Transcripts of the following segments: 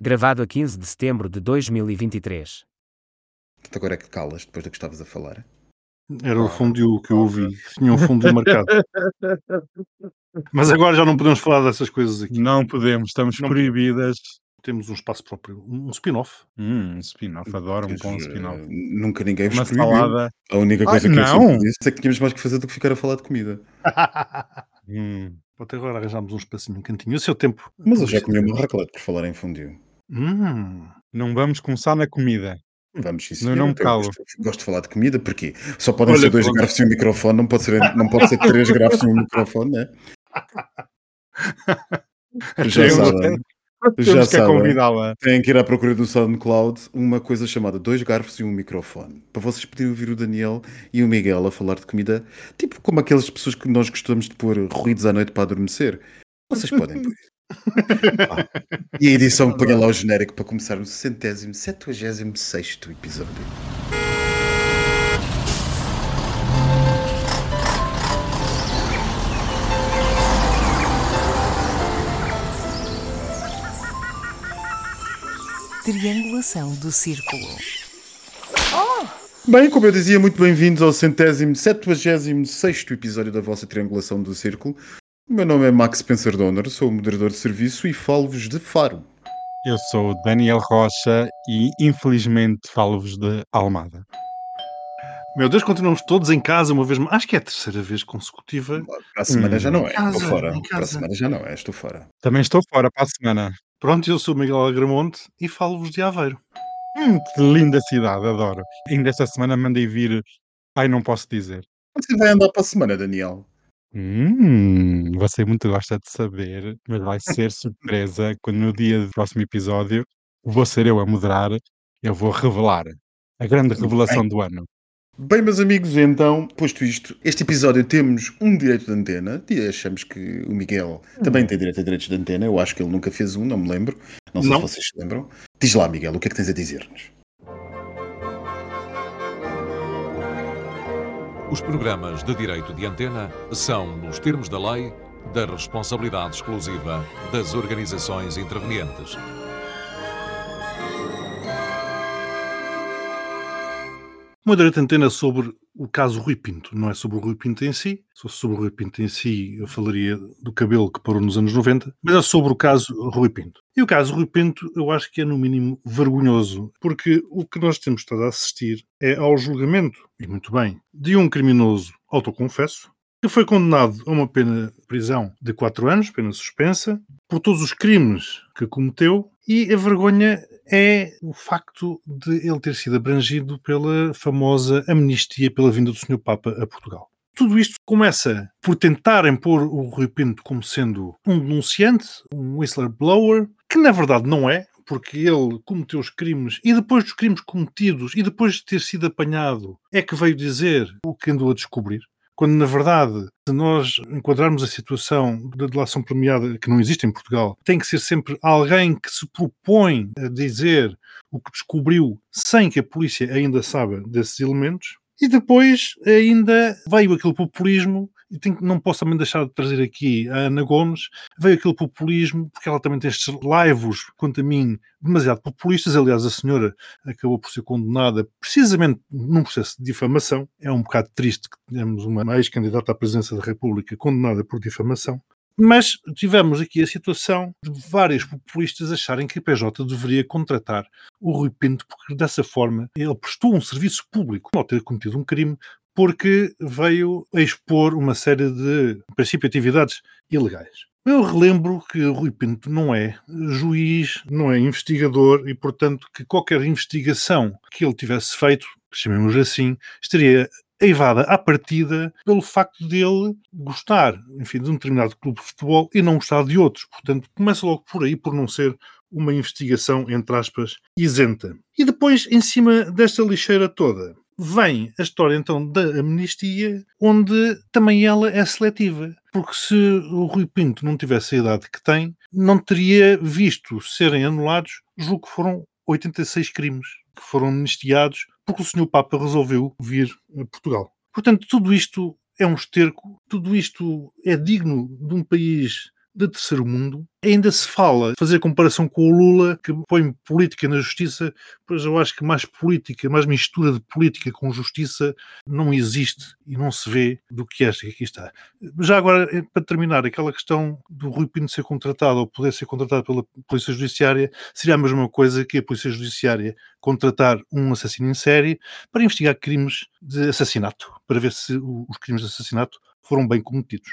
Gravado a 15 de setembro de 2023. Portanto, agora é que calas depois do que estavas a falar. Era o fundiu que eu ouvi. Tinha um fundiu marcado. Mas agora já não podemos falar dessas coisas aqui. Não podemos, estamos Não proibidas. Temos um espaço próprio. Um spin-off. Hum, um spin-off, adoro um bom spin-off. eh, Nunca ninguém Uma vos proibiu. salada. A única Ai, coisa que eu não! sempre disse é que tínhamos mais que fazer do que ficar a falar de comida. Hum. Até agora arranjámos um espacinho, um cantinho. O seu tempo. Mas eu já comi uma raclette por falar em fundiu. Hum. Não vamos começar na comida. Vamos sim, Não, senhor. não calo. Gosto, gosto de falar de comida, porquê? Só podem Olha, ser dois pronto. garfos e um microfone, não pode ser, não pode ser três garfos e um microfone, né? Já sabem. Já Temos que a sabem. convidá-la. Têm que ir à procura do SoundCloud uma coisa chamada dois garfos e um microfone. Para vocês poderem ouvir o Daniel e o Miguel a falar de comida, tipo como aquelas pessoas que nós gostamos de pôr ruídos à noite para adormecer. Vocês podem pôr isso. E a edição põe lá o genérico para começar o centésimo, septuagésimo sexto episódio. Triangulação do círculo. Bem, como eu dizia, muito bem-vindos ao centésimo, septuagésimo sexto episódio da vossa Triangulação do Círculo. O meu nome é Max Spencer Donner, sou o moderador de serviço e falo-vos de Faro. Eu sou o Daniel Rocha e infelizmente falo-vos de Almada. Meu Deus, continuamos todos em casa uma vez mais. Acho que é a terceira vez consecutiva. Para a semana Hum. já não é, casa, estou fora. Para a semana já não é, estou fora. Também estou fora para a semana. Pronto, eu sou o Miguel Agramonte e falo-vos de Aveiro. Hum, que linda cidade, adoro. Ainda esta semana mandei vir. Ai, não posso dizer. Você vai andar para a semana, Daniel? Hum, você muito gosta de saber, mas vai ser surpresa quando no dia do próximo episódio vou ser eu a moderar, eu vou revelar a grande Muito revelação do ano. Bem, meus amigos, então, posto isto, este episódio temos um direito de antena e achamos que o Miguel também tem direito a direitos de antena. Eu acho que ele nunca fez um, não me lembro. Não sei Não. se vocês se lembram. Diz lá, Miguel, o que é que tens a dizer-nos? Os programas de direito de antena são, nos termos da lei, da responsabilidade exclusiva das organizações intervenientes. Uma direito de antena sobre o caso Rui Pinto. Não é sobre o Rui Pinto em si. Se fosse sobre o Rui Pinto em si, eu falaria do cabelo que parou nos anos 90. Mas é sobre o caso Rui Pinto. E o caso Rui Pinto, eu acho que é, no mínimo, vergonhoso. Porque o que nós temos estado a assistir é ao julgamento, e muito bem, de um criminoso autoconfesso, que foi condenado a uma pena de prisão de 4 anos, pena suspensa, por todos os crimes que cometeu, e a vergonha é o facto de ele ter sido abrangido pela famosa amnistia pela vinda do Sr. Papa a Portugal. Tudo isto começa por tentarem pôr o Rui Pinto como sendo um denunciante, um whistleblower, que na verdade não é, porque ele cometeu os crimes e depois dos crimes cometidos e depois de ter sido apanhado é que veio dizer o que andou a descobrir. Quando, na verdade, se nós enquadrarmos a situação da delação premiada que não existe em Portugal, tem que ser sempre alguém que se propõe a dizer o que descobriu sem que a polícia ainda saiba desses elementos. E depois ainda veio aquele populismo, e tenho, não posso também deixar de trazer aqui a Ana Gomes, veio aquele populismo, porque ela também tem estes laivos, quanto a mim, demasiado populistas. Aliás, a senhora acabou por ser condenada precisamente num processo de difamação. É um bocado triste que tenhamos uma ex-candidata à presidência da República condenada por difamação. Mas tivemos aqui a situação de vários populistas acharem que a PJ deveria contratar o Rui Pinto, porque dessa forma ele prestou um serviço público ao ter cometido um crime, porque veio a expor uma série de, em princípio, atividades ilegais. Eu relembro que o Rui Pinto não é juiz, não é investigador e, portanto, que qualquer investigação que ele tivesse feito, chamemos assim, estaria eivada à partida pelo facto dele gostar, enfim, de um determinado clube de futebol e não gostar de outros. Portanto, começa logo por aí, por não ser uma investigação, entre aspas, isenta. E depois, em cima desta lixeira toda, vem a história então da amnistia, onde também ela é seletiva. Porque se o Rui Pinto não tivesse a idade que tem, não teria visto serem anulados, julgo que foram 86 crimes que foram amnistiados porque o Sr. Papa resolveu vir a Portugal. Portanto, tudo isto é um esterco, tudo isto é digno de um país de terceiro mundo, ainda se fala, fazer comparação com o Lula, que põe política na justiça, pois eu acho que mais política, mais mistura de política com justiça não existe e não se vê do que esta que aqui está. Já agora, eh, para terminar, aquela questão do Rui Pinto ser contratado ou poder ser contratado pela Polícia Judiciária seria a mesma coisa que a Polícia Judiciária contratar um assassino em série para investigar crimes de assassinato, para ver se os crimes de assassinato foram bem cometidos.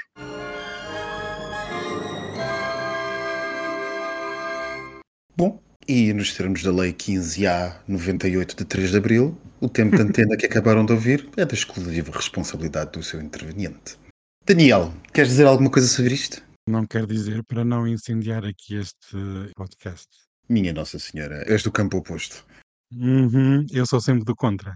Bom, e nos termos da Lei 15A 98 de 3 de Abril, o tempo de antena que acabaram de ouvir é da exclusiva responsabilidade do seu interveniente. Daniel, queres dizer alguma coisa sobre isto? Não quero dizer para não incendiar aqui este podcast. Minha Nossa Senhora, és do campo oposto. Uhum, eu sou sempre do contra.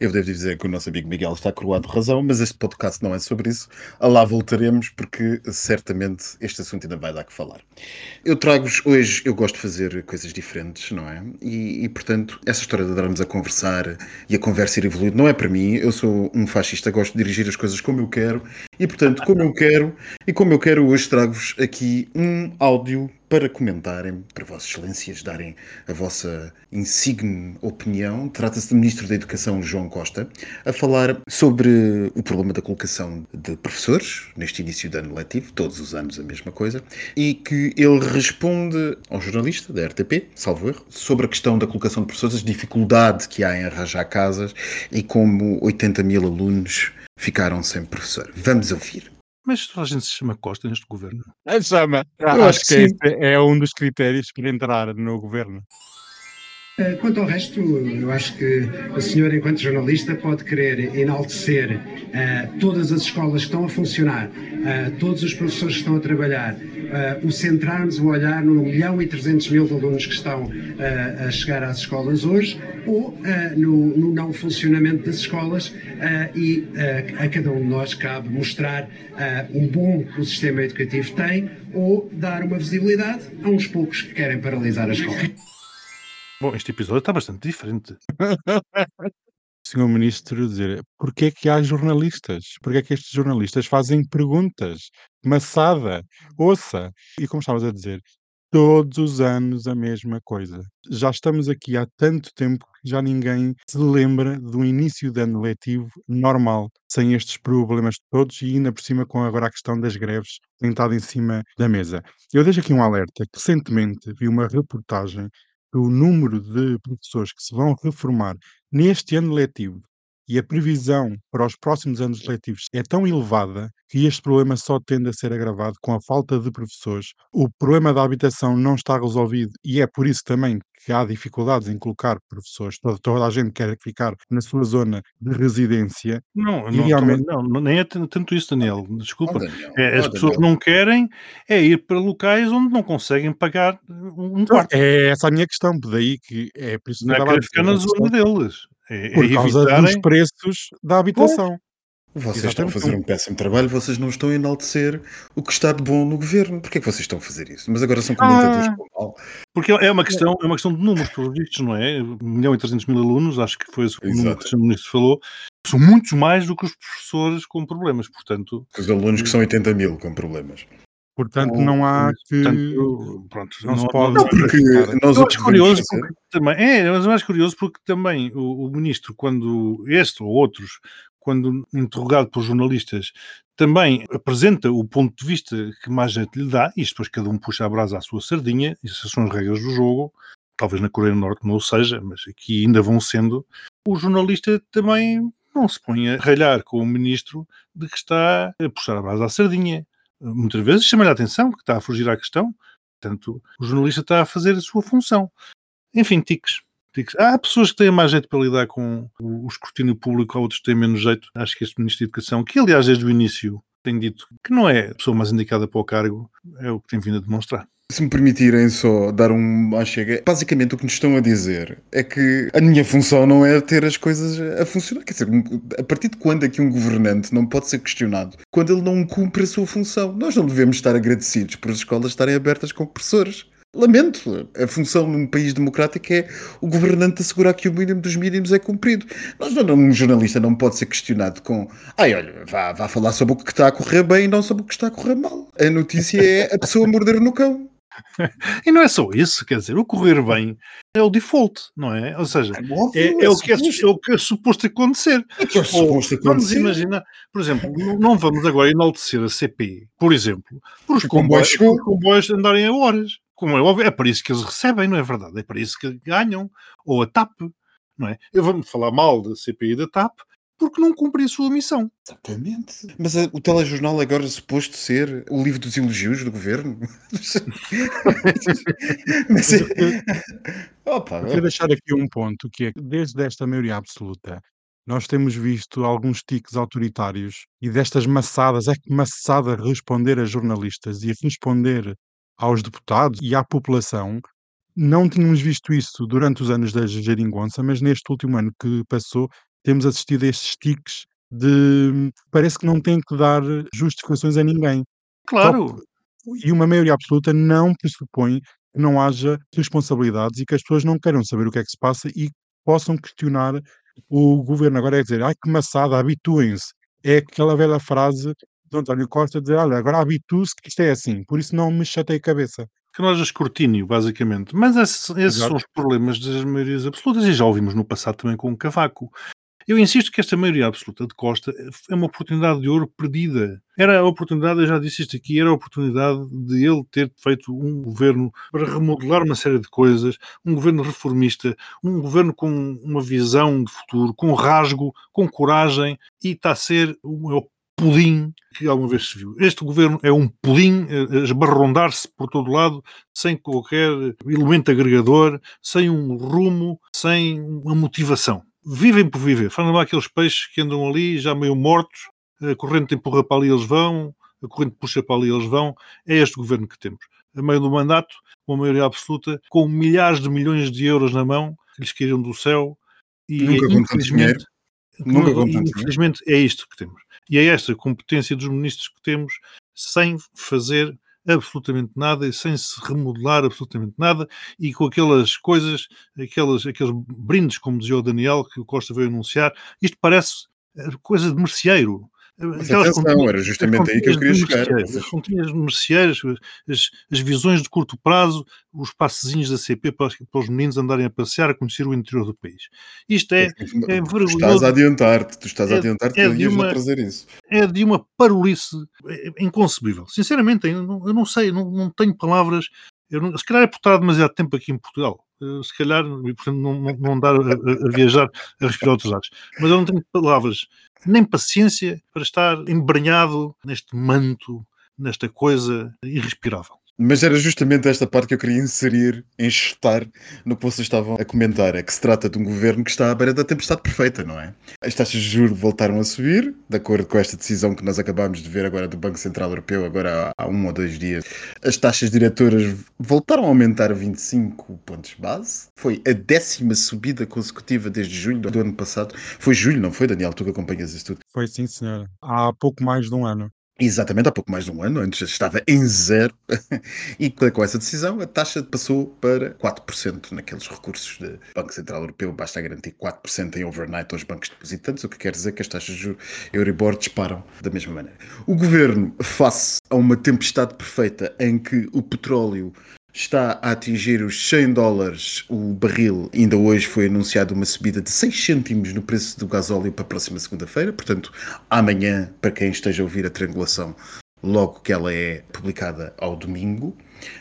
Eu devo dizer que o nosso amigo Miguel está coroado de razão, mas este podcast não é sobre isso. A lá voltaremos, porque certamente este assunto ainda vai dar que falar. Eu trago-vos hoje, eu gosto de fazer coisas diferentes, não é? E, e, portanto, essa história de darmos a conversar e a conversa ir evoluindo não é para mim. Eu sou um fascista, gosto de dirigir as coisas como eu quero. E, portanto, como eu quero, e como eu quero, hoje trago-vos aqui um áudio para comentarem, para Vossas Excelências darem a vossa insigne opinião. Trata-se do Ministro da Educação, João Costa, a falar sobre o problema da colocação de professores neste início de ano letivo, todos os anos a mesma coisa, e que ele responde ao jornalista da RTP, salvo erro, sobre a questão da colocação de professores, a dificuldade que há em arranjar casas e como 80 mil alunos ficaram sem professor. Vamos ouvir. Mas toda a gente se chama Costa neste governo. É, chama. Eu acho, acho que, que esse é um dos critérios para entrar no governo. Eh, Quanto ao resto, eu acho que o senhor, enquanto jornalista, pode querer enaltecer eh, todas as escolas que estão a funcionar, eh, todos os professores que estão a trabalhar, eh, o centrarmos o olhar no 1 milhão e 300 mil de alunos que estão a chegar às escolas hoje, ou no, no não funcionamento das escolas, e a cada um de nós cabe mostrar um bom que o sistema educativo tem, ou dar uma visibilidade a uns poucos que querem paralisar a escola. Bom, este episódio está bastante diferente. Senhor Ministro dizer, porquê é que há jornalistas? Porquê é que estes jornalistas fazem perguntas? Maçada, ouça. E como estavas a dizer, todos os anos a mesma coisa. Já estamos aqui há tanto tempo que já ninguém se lembra do início de ano letivo normal, sem estes problemas todos e ainda por cima com agora a questão das greves sentada em cima da mesa. Eu deixo aqui um alerta. Recentemente vi uma reportagem do número de professores que se vão reformar neste ano letivo e a previsão para os próximos anos letivos é tão elevada que este problema só tende a ser agravado com a falta de professores. O problema da habitação não está resolvido e é por isso também que há dificuldades em colocar professores. Toda, toda a gente quer ficar na sua zona de residência. Não, não, realmente- não, não, nem é tanto isso, Daniel. Desculpa. Oh, Daniel, É, as oh, pessoas Daniel. não querem é ir para locais onde não conseguem pagar um um quarto. É essa a minha questão, daí que é por isso que Não é querer ficar na zona deles. É, é por causa dos evitarem. preços da habitação. Vocês estão a Exatamente. fazer um péssimo trabalho, vocês não estão a enaltecer o que está de bom no governo. Porquê é que vocês estão a fazer isso? Mas agora são comentadores Ah. com mal. Porque é uma questão, é uma questão de números, pelos vistos, não é? 1 milhão e 300 mil alunos, acho que foi esse o número que o Exato. Ministro falou, são muitos mais do que os professores com problemas, portanto. Os alunos que são 80 mil com problemas. Portanto, não há que. portanto, pronto, não se há- pode- Não, porque nós Eu acho curioso porque também, é, mas eu acho curioso porque também o, o ministro, quando este ou outros, quando interrogado por jornalistas, também apresenta o ponto de vista que mais gente lhe dá, e isto depois cada um puxa a brasa à sua sardinha, essas são as regras do jogo, talvez na Coreia do Norte não o seja, mas aqui ainda vão sendo, o jornalista também não se põe a ralhar com o ministro de que está a puxar a brasa à sardinha. Muitas vezes chama-lhe a atenção que está a fugir à questão, portanto, o jornalista está a fazer a sua função. Enfim, tiques. tiques. Há pessoas que têm mais jeito para lidar com o escrutínio público, há outros que têm menos jeito. Acho que este Ministro da Educação, que aliás desde o início tem dito que não é a pessoa mais indicada para o cargo, é o que tem vindo a demonstrar. Se me permitirem só dar um chega, basicamente o que nos estão a dizer é que a minha função não é ter as coisas a funcionar. Quer dizer, a partir de quando é que um governante não pode ser questionado? Quando ele não cumpre a sua função. Nós não devemos estar agradecidos por as escolas estarem abertas com professores. Lamento. A função num país democrático é o governante assegurar que o mínimo dos mínimos é cumprido. Nós não, um jornalista não pode ser questionado com ai, olha, vá, vá falar sobre o que está a correr bem e não sobre o que está a correr mal. A notícia é a pessoa morder no cão. E não é só isso, quer dizer, o correr bem é o default, não é? Ou seja, é, é, o, que é, é o que é suposto acontecer. É que é suposto Ou, Vamos imaginar, por exemplo, não vamos agora enaltecer a CP, por exemplo, por os comboios, comboio os comboios andarem a horas. Como é óbvio, é para isso que eles recebem, não é verdade? É para isso que ganham. Ou a TAP, não é? Eu vou-me falar mal da CP e da TAP, porque não cumprem a sua missão. Exatamente. Mas uh, o telejornal agora é suposto ser o livro dos elogios do governo? Mas, Opa, Eu quero deixar aqui um ponto, que é que desde esta maioria absoluta, nós temos visto alguns tiques autoritários e destas maçadas, é que maçada responder a jornalistas e responder aos deputados e à população, não tínhamos visto isso durante os anos da geringonça, mas neste último ano que passou, temos assistido a estes tiques de parece que não tem que dar justificações a ninguém. Claro. E uma maioria absoluta não pressupõe que não haja responsabilidades e que as pessoas não queiram saber o que é que se passa e possam questionar o governo. Agora é dizer, ai que maçada, habituem-se. É aquela velha frase de António Costa dizer, olha, agora habitue-se que isto é assim, por isso não me chatei a cabeça. Que nós escrutínio, basicamente. Mas esses, esses são os problemas das maiorias absolutas e já ouvimos no passado também com o Cavaco. Eu insisto que esta maioria absoluta de Costa é uma oportunidade de ouro perdida. Era a oportunidade, eu já disse isto aqui, era a oportunidade de ele ter feito um governo para remodelar uma série de coisas, um governo reformista, um governo com uma visão de futuro, com rasgo, com coragem, e está a ser o pudim que alguma vez se viu. Este governo é um pudim a a esbarrondar-se por todo lado, sem qualquer elemento agregador, sem um rumo, sem uma motivação. Vivem por viver. Fazem lá aqueles peixes que andam ali já meio mortos, a corrente empurra para ali eles vão, a corrente puxa para ali eles vão. É este governo que temos. A meio do mandato, com a maioria absoluta, com milhares de milhões de euros na mão, que lhes caíram do céu, e Nunca infelizmente, Nunca dinheiro. infelizmente é isto que temos. E é esta competência dos ministros que temos, sem fazer absolutamente nada e sem se remodelar absolutamente nada e com aquelas coisas, aquelas, aqueles brindes, como dizia o Daniel, que o Costa veio anunciar, isto parece eh, coisa de merceeiro. Mas atenção, continhas- era justamente aí que eu queria chegar. As continhas de merceeiros, as, as visões de curto prazo, os passezinhos da CP para, para os meninos andarem a passear, a conhecer o interior do país. Isto é, é tu estás vergonhoso. a adiantar-te, tu estás a É- adiantar-te é que de uma- trazer isso. é de uma parolice é, inconcebível. Sinceramente, eu não, eu não sei, não, não tenho palavras. Eu não- se calhar é por estar demasiado tempo aqui em Portugal. Eh, Se calhar, e portanto, não, não, dar a, a- viajar, a respirar outros lados. Mas eu não tenho palavras, nem paciência para estar embranhado neste manto, nesta coisa irrespirável. Mas era justamente esta parte que eu queria inserir, enxertar no que vocês estavam a comentar. É que se trata de um governo que está à beira da tempestade perfeita, não é? As taxas de juros voltaram a subir, de acordo com esta decisão que nós acabámos de ver agora do Banco Central Europeu, agora há, um ou dois dias. As taxas diretoras voltaram a aumentar 25 pontos base. Foi a décima subida consecutiva desde julho do ano passado. Foi julho, não foi, Daniel? Tu que acompanhas isso tudo. Foi sim, senhora. Há pouco mais de um ano. Exatamente, há pouco mais de um ano, antes estava em zero, e com essa decisão a taxa passou para 4% naqueles recursos do Banco Central Europeu, basta garantir 4% em overnight aos bancos depositantes, o que quer dizer que as taxas de Euribor disparam da mesma maneira. O governo, face a uma tempestade perfeita em que o petróleo está a atingir os 100 dólares o barril. Ainda hoje foi anunciada uma subida de 6 cêntimos no preço do gasóleo para a próxima segunda-feira. Portanto, amanhã, para quem esteja a ouvir a triangulação, logo que ela é publicada ao domingo.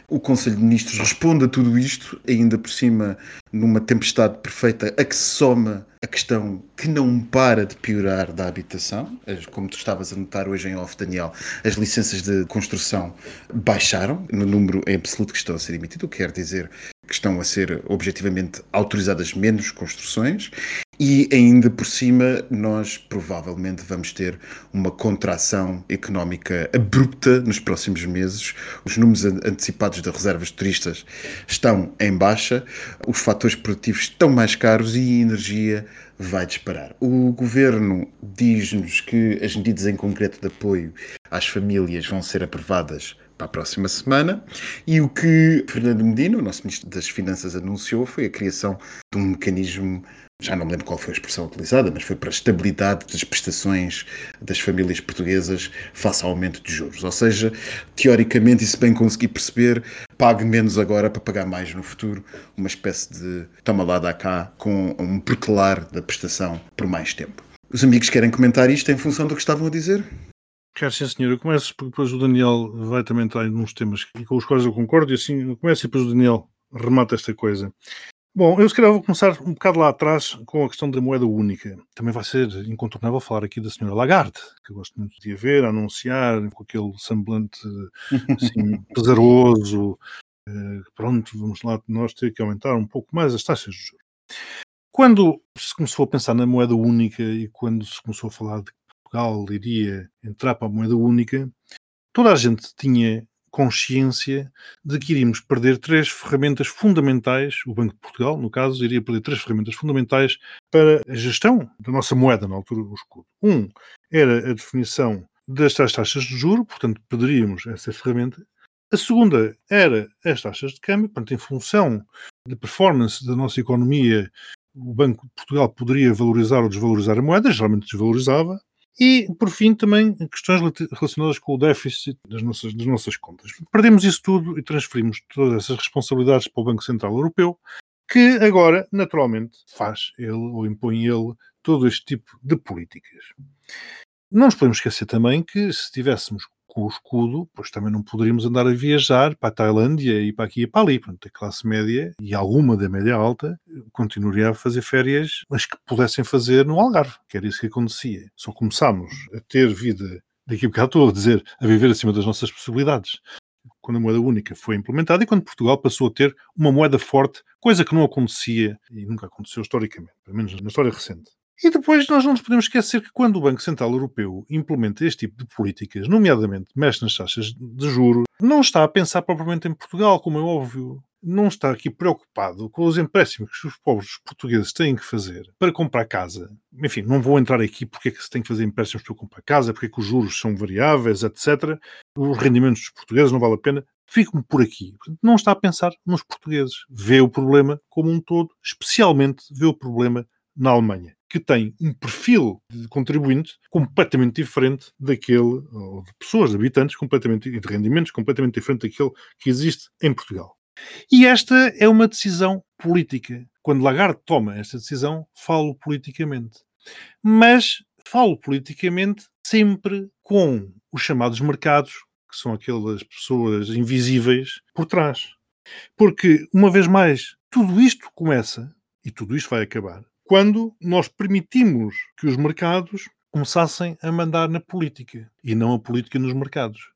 O Conselho de Ministros responde a tudo isto, ainda por cima numa tempestade perfeita a que se soma a questão que não para de piorar da habitação. Como tu estavas a notar hoje em off, Daniel, as licenças de construção baixaram no número em absoluto que estão a ser emitido, o que quer dizer que estão a ser objetivamente autorizadas menos construções e ainda por cima nós provavelmente vamos ter uma contração económica abrupta nos próximos meses. Os números an- antecipados das reservas de turistas estão em baixa, os fatores produtivos estão mais caros e a energia vai disparar. O governo diz-nos que as medidas em concreto de apoio às famílias vão ser aprovadas para a próxima semana. E o que Fernando Medina, o nosso Ministro das Finanças, anunciou foi a criação de um mecanismo já não me lembro qual foi a expressão utilizada, mas foi para a estabilidade das prestações das famílias portuguesas face ao aumento de juros. Ou seja, teoricamente, e se bem consegui perceber, pague menos agora para pagar mais no futuro, uma espécie de toma lá da cá com um protelar da prestação por mais tempo. Os amigos querem comentar isto em função do que estavam a dizer? Quero sim, senhor. Eu começo porque depois o Daniel vai também entrar em uns temas com os quais eu concordo e assim eu começo e depois o Daniel remata esta coisa. Bom, eu se calhar vou começar um bocado lá atrás com a questão da moeda única. Também vai ser incontornável falar aqui da senhora Lagarde, que eu gosto muito de a ver, a anunciar, com aquele semblante assim, pesaroso. Eh, pronto, vamos lá nós ter que aumentar um pouco mais as taxas de juros. Quando se começou a pensar na moeda única e quando se começou a falar de Portugal iria entrar para a moeda única, toda a gente tinha consciência de que iríamos perder três ferramentas fundamentais, o Banco de Portugal, no caso, iria perder três ferramentas fundamentais para a gestão da nossa moeda, na altura, o escudo. Um era a definição das taxas de juro, portanto, perderíamos essa ferramenta. A segunda era as taxas de câmbio, portanto, em função da performance da nossa economia, o Banco de Portugal poderia valorizar ou desvalorizar a moeda, geralmente desvalorizava. E, por fim, também questões relacionadas com o déficit das nossas, das nossas contas. Perdemos isso tudo e transferimos todas essas responsabilidades para o Banco Central Europeu, que agora, naturalmente, faz ele ou impõe ele todo este tipo de políticas. Não nos podemos esquecer também que se tivéssemos com o escudo, pois também não poderíamos andar a viajar para a Tailândia e para aqui e para ali. Portanto, a classe média e alguma da média alta continuaria a fazer férias, mas que pudessem fazer no Algarve, que era isso que acontecia. Só começámos a ter vida, daqui a bocado estou a dizer, a viver acima das nossas possibilidades. Quando a moeda única foi implementada e quando Portugal passou a ter uma moeda forte, coisa que não acontecia e nunca aconteceu historicamente, pelo menos na história recente. E depois nós não nos podemos esquecer que quando o Banco Central Europeu implementa este tipo de políticas, nomeadamente mexe nas taxas de juro, não está a pensar propriamente em Portugal, como é óbvio. Não está aqui preocupado com os empréstimos que os pobres portugueses têm que fazer para comprar casa. Enfim, não vou entrar aqui porque é que se tem que fazer empréstimos para comprar casa, porque é que os juros são variáveis, etc. Os rendimentos dos portugueses não vale a pena. Fico-me por aqui. Não está a pensar nos portugueses. Vê o problema como um todo, especialmente vê o problema na Alemanha que tem um perfil de contribuinte completamente diferente daquele, ou de pessoas, de habitantes, completamente, e de rendimentos completamente diferente daquele que existe em Portugal. E esta é uma decisão política. Quando Lagarde toma esta decisão, falo politicamente. Mas falo politicamente sempre com os chamados mercados, que são aquelas pessoas invisíveis, por trás. Porque, uma vez mais, tudo isto começa, e tudo isto vai acabar, quando nós permitimos que os mercados começassem a mandar na política e não a política nos mercados.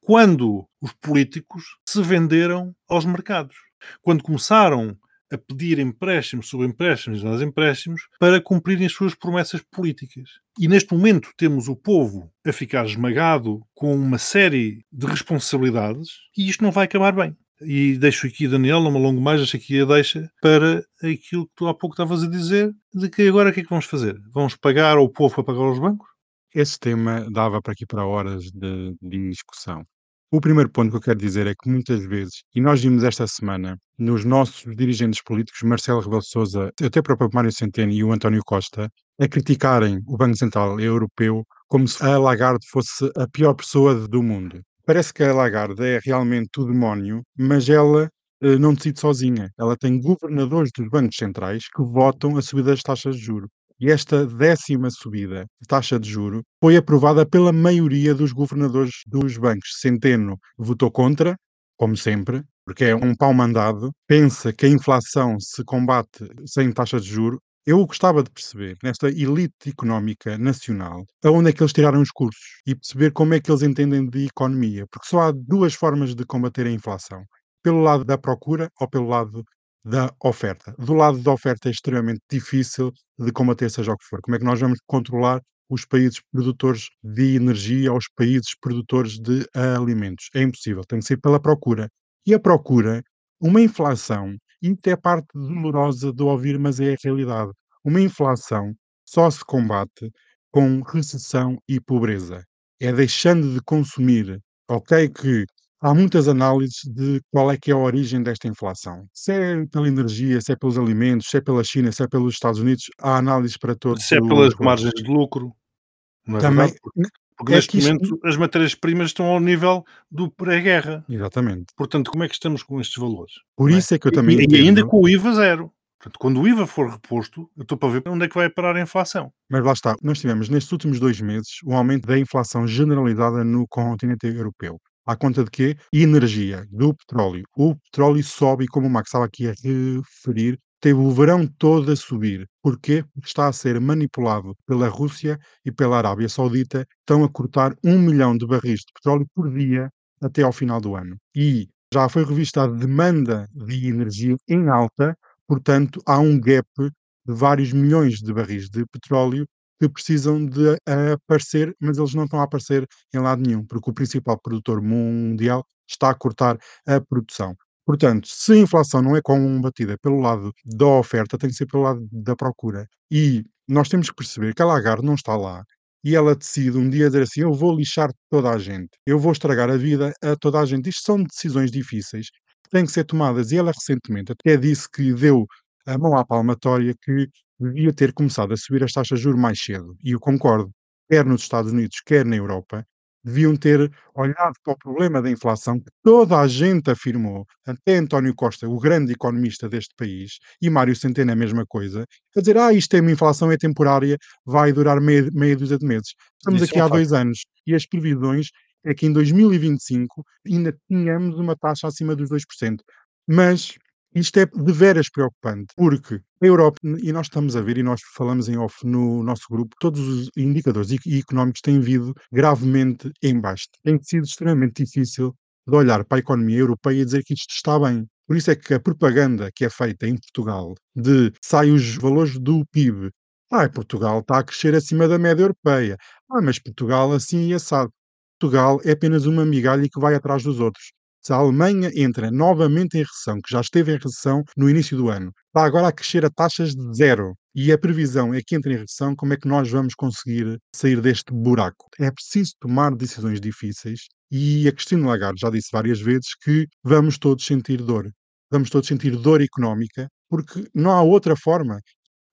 Quando os políticos se venderam aos mercados. Quando começaram a pedir empréstimos sobre empréstimos nas empréstimos para cumprirem as suas promessas políticas. E neste momento temos o povo a ficar esmagado com uma série de responsabilidades e isto não vai acabar bem e deixo aqui, Daniel, não me alongo mais, deixo aqui a deixa para aquilo que tu há pouco estavas a dizer, de que agora o que é que vamos fazer? Vamos pagar ao povo para pagar aos bancos? Esse tema dava para aqui para horas de, de discussão. O primeiro ponto que eu quero dizer é que muitas vezes, e nós vimos esta semana, nos nossos dirigentes políticos, Marcelo Rebelo de Sousa, até o próprio Mário Centeno e o António Costa, a criticarem o Banco Central Europeu como se a Lagarde fosse a pior pessoa do mundo. Parece que a Lagarde é realmente o demónio, mas ela eh, não decide sozinha. Ela tem governadores dos bancos centrais que votam a subida das taxas de juro. E esta décima subida de taxa de juro foi aprovada pela maioria dos governadores dos bancos. Centeno votou contra, como sempre, porque é um pau mandado. Pensa que a inflação se combate sem taxa de juro eu gostava de perceber, nesta elite económica nacional, aonde é que eles tiraram os cursos e perceber como é que eles entendem de economia, porque só há duas formas de combater a inflação: pelo lado da procura ou pelo lado da oferta. Do lado da oferta é extremamente difícil de combater, seja o que for. Como é que nós vamos controlar os países produtores de energia ou os países produtores de alimentos? É impossível, tem que ser pela procura. E a procura, uma inflação isto é a parte dolorosa de ouvir, mas é a realidade. Uma inflação só se combate com recessão e pobreza. É deixando de consumir. Ok, que há muitas análises de qual é que é a origem desta inflação. Se é pela energia, se é pelos alimentos, se é pela China, se é pelos Estados Unidos, há análises para todos Se é pelas margens de lucro, não é Também, verdade? Porque, é neste que isto- momento as matérias-primas estão ao nível do pré-guerra. exatamente. Portanto, como é que estamos com estes valores? Por é? isso é que eu também E, e ainda entendo- com o IVA zero. Portanto, quando o IVA for reposto, eu estou para ver onde é que vai parar a inflação. Mas lá está, nós tivemos nestes últimos dois meses o aumento da inflação generalizada no continente europeu. À conta de quê? Energia, do petróleo. O petróleo sobe, como o Max estava aqui a referir, teve o verão todo a subir. Porquê? Porque está a ser manipulado pela Rússia e pela Arábia Saudita. Estão a cortar um milhão de barris de petróleo por dia até ao final do ano. E já foi revista a demanda de energia em alta, portanto, há um gap de vários milhões de barris de petróleo que precisam de aparecer, mas eles não estão a aparecer em lado nenhum, porque o principal produtor mundial está a cortar a produção. Portanto, se a inflação não é combatida pelo lado da oferta, tem que ser pelo lado da procura. E nós temos que perceber que a Lagarde não está lá e ela decide um dia dizer assim: Eu vou lixar toda a gente, eu vou estragar a vida a toda a gente. Isto são decisões difíceis que têm que ser tomadas. E ela recentemente até disse que deu a mão à palmatória que devia ter começado a subir as taxas de juros mais cedo. E eu concordo, quer nos Estados Unidos, quer na Europa, deviam ter olhado para o problema da inflação que toda a gente afirmou, até António Costa, o grande economista deste país, e Mário Centeno a mesma coisa, a dizer, ah, isto é uma inflação é temporária, vai durar meia, meia dúzia de meses. Estamos Isso aqui é há dois anos e as previsões é que em 2025 ainda tínhamos uma taxa acima dos 2%. Mas isto é de veras preocupante, porque a Europa, e nós estamos a ver, e nós falamos em off no nosso grupo, todos os indicadores económicos têm vindo gravemente em baixo. Tem sido extremamente difícil de olhar para a economia europeia e dizer que isto está bem. Por isso é que a propaganda que é feita em Portugal de sai os valores do PIB, ah, Portugal está a crescer acima da média europeia, ah, mas Portugal assim e assado. Portugal é apenas uma migalha que vai atrás dos outros. Se a Alemanha entra novamente em recessão, que já esteve em recessão no início do ano, está agora a crescer a taxas de zero, e a previsão é que entre em recessão, como é que nós vamos conseguir sair deste buraco? É preciso tomar decisões difíceis e a Cristina Lagarde já disse várias vezes que vamos todos sentir dor. Vamos todos sentir dor económica, porque não há outra forma.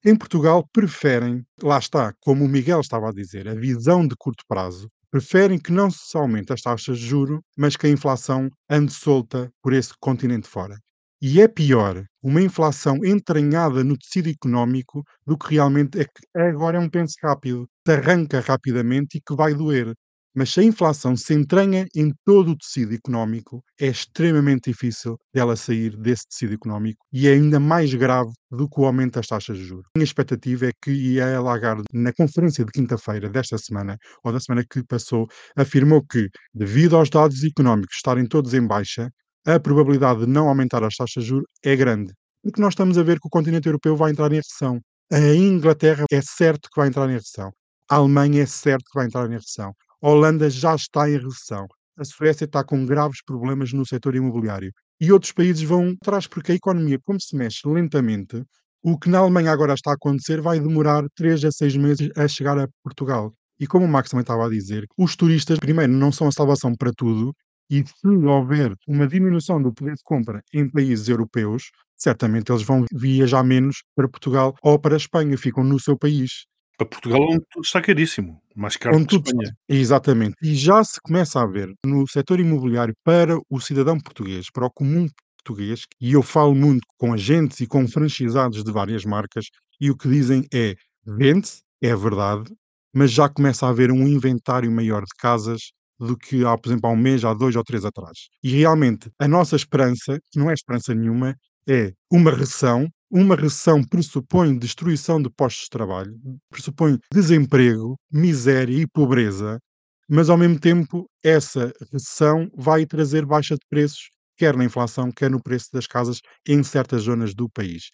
Em Portugal preferem, lá está, como o Miguel estava a dizer, a visão de curto prazo, preferem que não se aumente as taxas de juro, mas que a inflação ande solta por esse continente fora. E é pior uma inflação entranhada no tecido económico do que realmente é que agora é um penso rápido, que arranca rapidamente e que vai doer. Mas se a inflação se entranha em todo o tecido económico, é extremamente difícil dela sair desse tecido económico e é ainda mais grave do que o aumento das taxas de juros. Minha expectativa é que a Lagarde, na conferência de quinta-feira desta semana, ou da semana que passou, afirmou que, devido aos dados económicos estarem todos em baixa, a probabilidade de não aumentar as taxas de juros é grande. Porque nós estamos a ver que o continente europeu vai entrar em recessão. A Inglaterra é certo que vai entrar em recessão. A Alemanha é certo que vai entrar em recessão. A Holanda já está em recessão. A Suécia está com graves problemas no setor imobiliário. E outros países vão atrás, porque a economia, como se mexe lentamente, o que na Alemanha agora está a acontecer vai demorar 3 a 6 meses a chegar a Portugal. E como o Max também estava a dizer, os turistas, primeiro, não são a salvação para tudo, e se houver uma diminuição do poder de compra em países europeus, certamente eles vão viajar menos para Portugal ou para a Espanha, ficam no seu país. Para Portugal, onde tudo está caríssimo. Mais caro Onde que tudo Espanha. Exatamente. E já se começa a ver no setor imobiliário para o cidadão português, para o comum português, e eu falo muito com agentes e com franchisados de várias marcas, e o que dizem é: vende-se, é verdade, mas já começa a haver um inventário maior de casas do que há, por exemplo, há um mês, há dois ou três atrás. E realmente a nossa esperança, que não é esperança nenhuma, é uma recessão. Uma recessão pressupõe destruição de postos de trabalho, pressupõe desemprego, miséria e pobreza, mas ao mesmo tempo essa recessão vai trazer baixa de preços, quer na inflação, quer no preço das casas em certas zonas do país.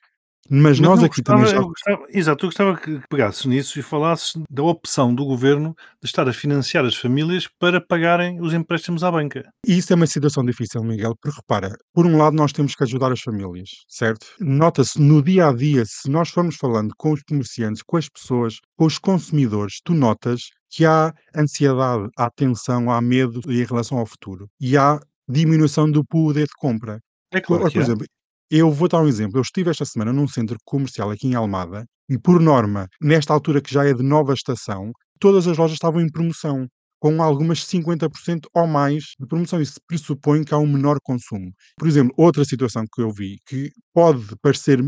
Mas, Mas nós aqui gostava, também já. eu gostava, exato, eu gostava que pegasses nisso e falasses da opção do governo de estar a financiar as famílias para pagarem os empréstimos à banca. E isso é uma situação difícil, Miguel, porque repara, por um lado nós temos que ajudar as famílias, certo? Nota-se no dia a dia, se nós formos falando com os comerciantes, com as pessoas, com os consumidores, tu notas que há ansiedade, há tensão, há medo em relação ao futuro. E há diminuição do poder de compra. É Por, claro por é. exemplo, eu vou dar um exemplo. Eu estive esta semana num centro comercial aqui em Almada e, por norma, nesta altura que já é de nova estação, todas as lojas estavam em promoção, com algumas 50% ou mais de promoção. Isso pressupõe que há um menor consumo. Por exemplo, outra situação que eu vi, que pode parecer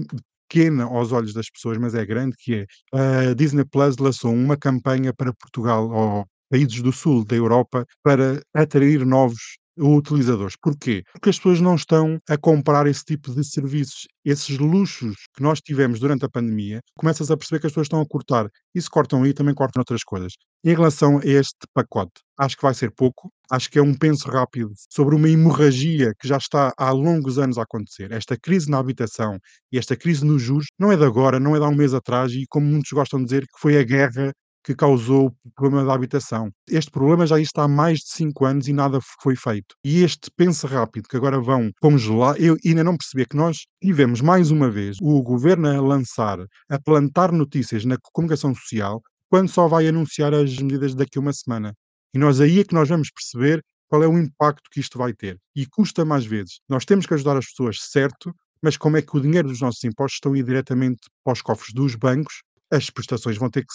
pequena aos olhos das pessoas, mas é grande, que é a Disney Plus lançou uma campanha para Portugal ou países do sul da Europa para atrair novos utilizadores. Porquê? Porque as pessoas não estão a comprar esse tipo de serviços. Esses luxos que nós tivemos durante a pandemia, começas a perceber que as pessoas estão a cortar. E se cortam aí, também cortam outras coisas. Em relação a este pacote, acho que vai ser pouco. Acho que é um penso rápido sobre uma hemorragia que já está há longos anos a acontecer. Esta crise na habitação e esta crise nos juros não é de agora, não é de há um mês atrás e, como muitos gostam de dizer, que foi a guerra que causou o problema da habitação. Este problema já está há mais de 5 anos e nada foi feito. E este penso rápido que agora vão congelar, eu ainda não percebi que nós tivemos mais uma vez o governo a lançar, a plantar notícias na comunicação social, quando só vai anunciar as medidas daqui a uma semana. E nós aí é que nós vamos perceber qual é o impacto que isto vai ter. E custa mais vezes. Nós temos que ajudar as pessoas, certo, mas como é que o dinheiro dos nossos impostos estão a ir diretamente para os cofres dos bancos, as prestações vão ter que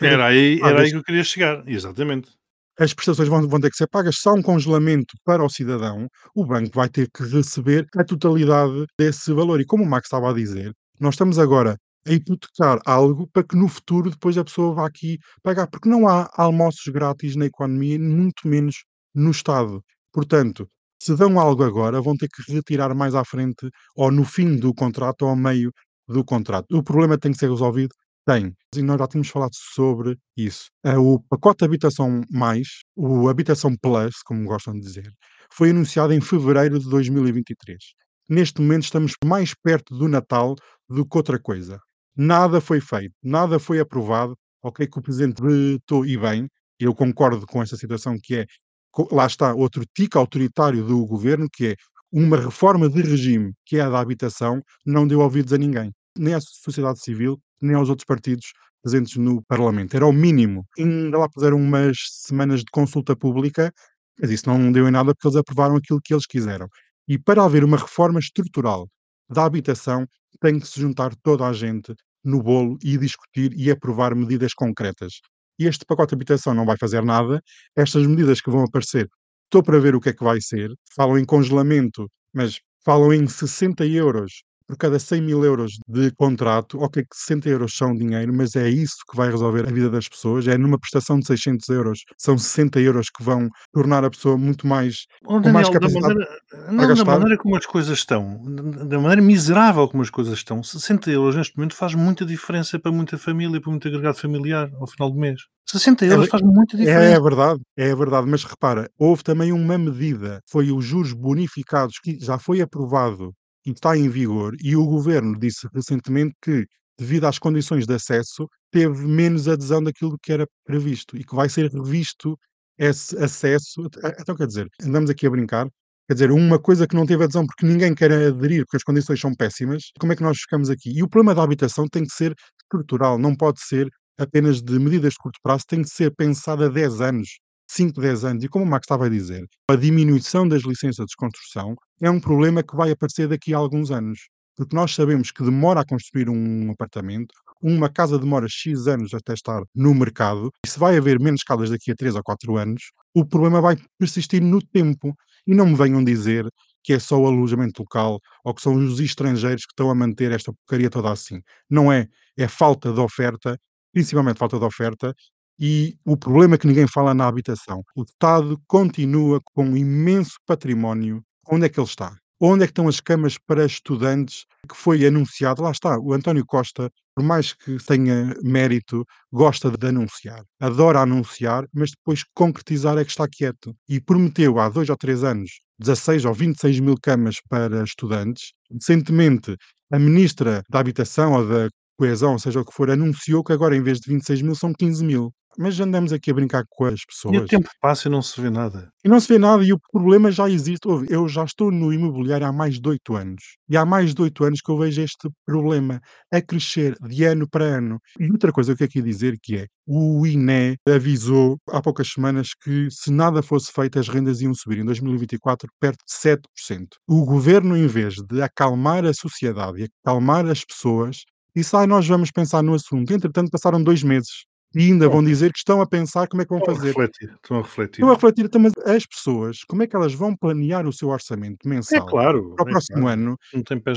Era aí, era aí que eu queria chegar, exatamente. As prestações vão, vão ter que ser pagas. Se há um congelamento para o cidadão, o banco vai ter que receber a totalidade desse valor. E como o Max estava a dizer, nós estamos agora a hipotecar algo para que no futuro depois a pessoa vá aqui pagar, porque não há almoços grátis na economia, muito menos no Estado. Portanto, se dão algo agora, vão ter que retirar mais à frente, ou no fim do contrato, ou ao meio do contrato. O problema tem que ser resolvido? Tem. E nós já tínhamos falado sobre isso. Eh, O pacote Habitação Mais, o Habitação Plus, como gostam de dizer, foi anunciado em fevereiro de 2023. Neste momento estamos mais perto do Natal do que outra coisa. Nada foi feito, nada foi aprovado. Ok, que o Presidente vetou e bem, eu concordo com esta situação que é, lá está, outro tique autoritário do governo, que é uma reforma de regime, que é a da habitação, não deu ouvidos a ninguém, nem à sociedade civil, nem aos outros partidos presentes no Parlamento. Era o mínimo. Ainda lá puseram umas semanas de consulta pública, mas isso não deu em nada porque eles aprovaram aquilo que eles quiseram. E para haver uma reforma estrutural da habitação, tem que se juntar toda a gente no bolo e discutir e aprovar medidas concretas. E este pacote de habitação não vai fazer nada. Estas medidas que vão aparecer, estou para ver o que é que vai ser. Falam em congelamento, mas falam em 60 euros por cada 100 mil euros de contrato. Ok, que 60 euros são dinheiro, mas é isso que vai resolver a vida das pessoas. É numa prestação de 600 euros, são 60 euros que vão tornar a pessoa muito mais Oh, com mais Daniel, da capacidade maneira, não, da maneira como as coisas estão, da maneira miserável como as coisas estão, 60 euros neste momento faz muita diferença para muita família, para muito agregado familiar ao final do mês. 60 É, euros faz muita é diferença. verdade, é verdade, mas repara, houve também uma medida, foi os juros bonificados, que já foi aprovado e está em vigor, e o governo disse recentemente que, devido às condições de acesso, teve menos adesão daquilo que era previsto e que vai ser revisto esse acesso. Eh, Então, quer dizer, andamos aqui a brincar. Quer dizer, uma coisa que não teve adesão porque ninguém quer aderir, porque as condições são péssimas, como é que nós ficamos aqui? E o problema da habitação tem que ser estrutural, não pode ser apenas de medidas de curto prazo, tem que ser pensado a 10 anos, 5, 10 anos. E como o Max estava a dizer, a diminuição das licenças de construção é um problema que vai aparecer daqui a alguns anos. Porque nós sabemos que demora a construir um apartamento, uma casa demora X anos até estar no mercado, e se vai haver menos casas daqui a 3 ou 4 anos, o problema vai persistir no tempo. E não me venham dizer que é só o alojamento local ou que são os estrangeiros que estão a manter esta porcaria toda assim. Não é. É falta de oferta, principalmente falta de oferta, e o problema é que ninguém fala na habitação. O Estado continua com um imenso património. Onde é que ele está? Onde é que estão as camas para estudantes que foi anunciado? Lá está, o António Costa, por mais que tenha mérito, gosta de anunciar. Adora anunciar, mas depois concretizar é que está quieto. E prometeu há dois ou três anos 16 ou 26 mil camas para estudantes. Recentemente, a Ministra da Habitação ou da Coesão, seja o que for, anunciou que agora em vez de 26 mil são 15 mil. Mas andamos aqui a brincar com as E o pessoas. tempo passa e não se vê nada. E não se vê nada e o problema já existe. Eu já estou no imobiliário há mais de 8 anos. E há mais de 8 anos que eu vejo este problema a crescer de ano para ano. E outra coisa que eu quero aqui dizer que é, o INE avisou há poucas semanas que se nada fosse feito as rendas iam subir em 2024 perto de 7%. O governo em vez de acalmar a sociedade e acalmar as pessoas, disse, ah, nós vamos pensar no assunto. Entretanto passaram dois meses. E ainda vão dizer que estão a pensar como é que vão Estão a fazer. refletir. Estão a refletir. Estão a refletir também as pessoas, como é que elas vão planear o seu orçamento É mensal claro. para o é próximo claro. ano,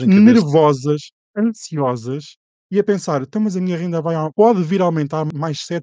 nervosas, ansiosas e a pensar, então mas a minha renda vai, pode vir a aumentar mais 7%,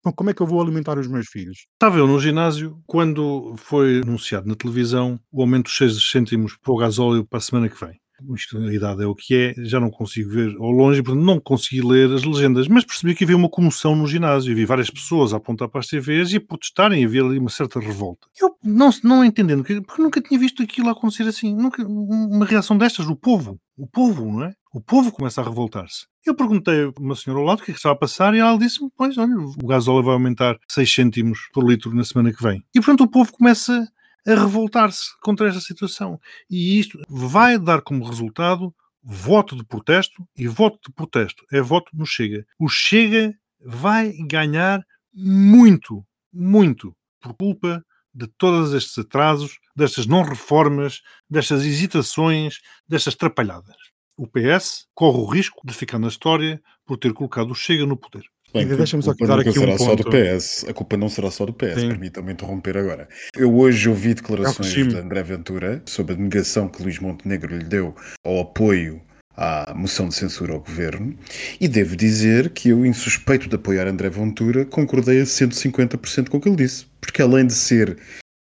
então como é que eu vou alimentar os meus filhos? Estava eu no ginásio quando foi anunciado na televisão o aumento dos 6 cêntimos para o gasóleo para a semana que vem. Isto, a idade é o que é, já não consigo ver ao longe, portanto não consegui ler as legendas, mas percebi que havia uma comoção no ginásio, vi várias pessoas a apontar para as TVs e a protestarem, havia ali uma certa revolta. Eu não, não entendendo, porque nunca tinha visto aquilo acontecer assim, nunca, uma reação destas, o povo, o povo, não é? O povo começa a revoltar-se. Eu perguntei a uma senhora ao lado o que é que estava a passar e ela disse-me, pois, olha, o gasóleo vai aumentar 6 cêntimos por litro na semana que vem. E, portanto, o povo começa a revoltar-se contra esta situação. E isto vai dar como resultado voto de protesto e voto de protesto é voto no Chega. O Chega vai ganhar muito, muito por culpa de todos estes atrasos, destas não reformas, destas hesitações, destas trapalhadas. O PS corre o risco de ficar na história por ter colocado o Chega no poder. Bem, deixa-me só a culpa aqui dar nunca aqui um será só do ponto. PS. A culpa não será só do PS, Sim. permitam-me interromper agora. Eu hoje ouvi declarações regime. de André Ventura sobre a negação que Luís Montenegro lhe deu ao apoio à moção de censura ao governo e devo dizer que eu, insuspeito de apoiar André Ventura, concordei a 150% com o que ele disse. Porque além de ser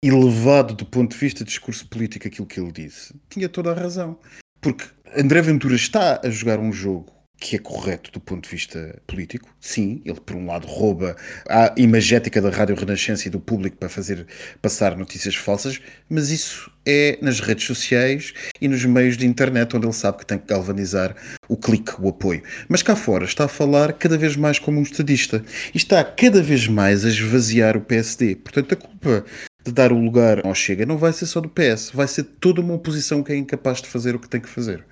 elevado do ponto de vista de discurso político aquilo que ele disse, tinha toda a razão. Porque André Ventura está a jogar um jogo que é correto do ponto de vista político. Sim, ele por um lado rouba a imagética da Rádio Renascença e do público para fazer passar notícias falsas, mas isso é nas redes sociais e nos meios de internet onde ele sabe que tem que galvanizar o clique, o apoio. Mas cá fora está a falar cada vez mais como um estadista e está cada vez mais a esvaziar o PSD. Portanto, a culpa de dar o lugar ao Chega não vai ser só do PS, vai ser toda uma oposição que é incapaz de fazer o que tem que fazer.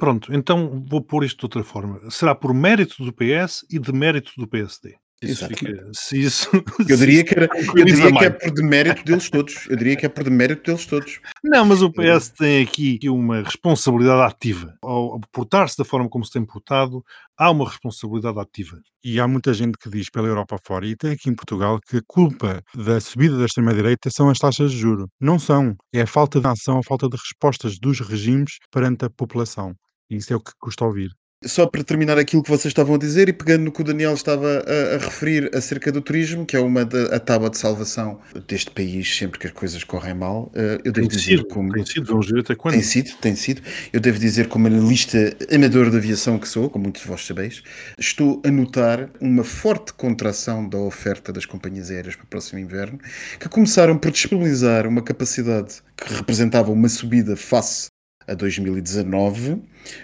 Pronto, então vou pôr isto de outra forma. Será por mérito do PS e de mérito do PSD. Isso fica- se isso, Eu diria que, era, eu diria que é por demérito deles todos. Eu diria que é por demérito deles todos. Não, mas o PS tem aqui uma responsabilidade ativa. Ao portar-se da forma como se tem portado, há uma responsabilidade ativa. E há muita gente que diz pela Europa fora e até aqui em Portugal que a culpa da subida da extrema-direita são as taxas de juro. Não são. É a falta de ação, a falta de respostas dos regimes perante a população. Isso é o que custa ouvir. Só para terminar aquilo que vocês estavam a dizer e pegando no que o Daniel estava a, a referir acerca do turismo, que é uma da, a tábua de salvação deste país sempre que as coisas correm mal, eh, eu Tem devo dizer sido, como. tem sido, vamos ver até quando. Tem sido, tem sido. Eu devo dizer, como analista amador de aviação que sou, como muitos de vós sabeis, estou a notar uma forte contração da oferta das companhias aéreas para o próximo inverno, que começaram por disponibilizar uma capacidade que representava uma subida face a 2019,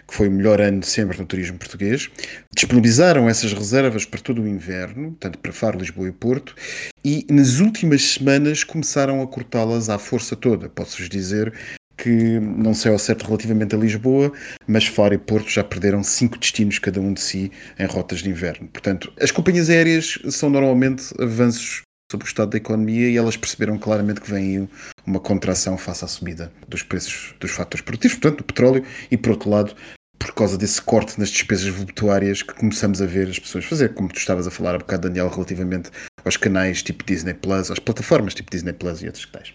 que foi o melhor ano de sempre no turismo português, disponibilizaram essas reservas para todo o inverno, tanto para Faro, Lisboa e Porto, e nas últimas semanas começaram a cortá-las à força toda. Posso-vos dizer que não sei ao certo relativamente a Lisboa, mas Faro e Porto já perderam cinco destinos cada um de si em rotas de inverno. Portanto, as companhias aéreas são normalmente avanços sobre o estado da economia e elas perceberam claramente que vem uma contração face à subida dos preços dos fatores produtivos, portanto, do petróleo, e por outro lado, por causa desse corte nas despesas voluptuárias que começamos a ver as pessoas fazer, como tu estavas a falar há bocado, Daniel, relativamente aos canais tipo Disney Plus, às plataformas tipo Disney Plus e outros que tais.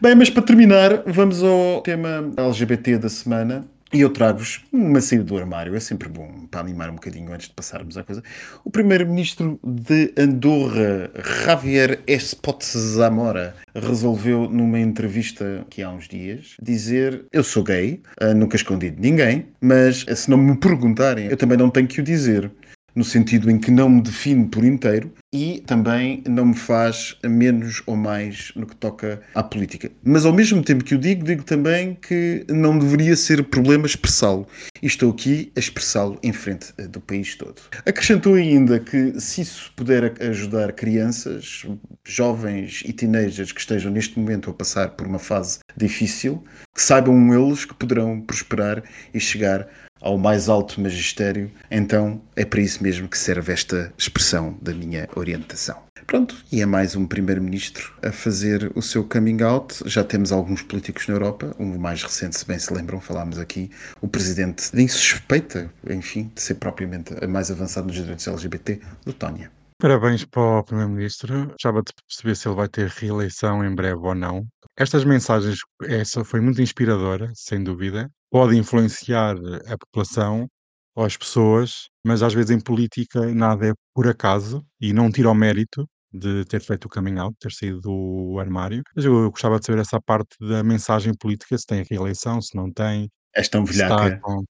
Bem, mas para terminar, vamos ao tema LGBT da semana. E eu trago-vos uma saída do armário, é sempre bom para animar um bocadinho antes de passarmos à coisa. O primeiro-ministro de Andorra, Javier Espot Zamora, resolveu numa entrevista que há uns dias dizer: Eu sou gay, ah, nunca escondi de ninguém, mas se não me perguntarem, eu também não tenho que o dizer. No sentido em que não me define por inteiro e também não me faz menos ou mais no que toca à política. Mas ao mesmo tempo que o digo, digo também que não deveria ser problema expressá-lo. E estou aqui a expressá-lo em frente eh, do país todo. Acrescentou ainda que se isso puder ajudar crianças, jovens e teenagers que estejam neste momento a passar por uma fase difícil, que saibam eles que poderão prosperar e chegar ao mais alto magistério, então é para isso mesmo que serve esta expressão da minha orientação. Pronto, e é mais um primeiro-ministro a fazer o seu coming out. Já temos alguns políticos na Europa, o mais recente, se bem se lembram, falámos aqui, o presidente de insuspeita, enfim, de ser propriamente a mais avançado nos direitos LGBT, Letónia. Parabéns para o Primeiro-Ministro. Gostava de perceber se ele vai ter reeleição em breve ou não. Estas mensagens, essa foi muito inspiradora, sem dúvida. Pode influenciar a população ou as pessoas, mas às vezes em política nada é por acaso e não tira o mérito de ter feito o coming out, ter saído do armário. Mas eu gostava de saber essa parte da mensagem política, se tem reeleição, se não tem, És tão velhaca. com...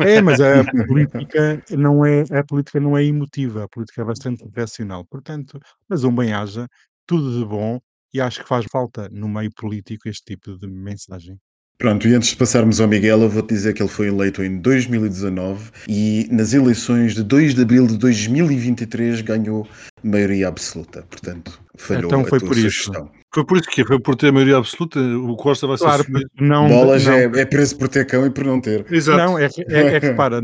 É, mas a política não é, a política não é emotiva, a política é bastante racional. Portanto, mas um bem-aja, tudo de bom, e acho que faz falta no meio político este tipo de mensagem. Pronto, e antes de passarmos ao Miguel, eu vou-te dizer que ele foi eleito em 2019 e nas eleições de 2 de abril de 2023 ganhou maioria absoluta. Portanto, falhou Então a foi tua por isso. sugestão. Foi por isso que foi por ter a maioria absoluta. O Costa vai ser Claro, porque não, Bolas não, é, é preso por ter cão e por não ter. Exato. Não, é, é, é que repara,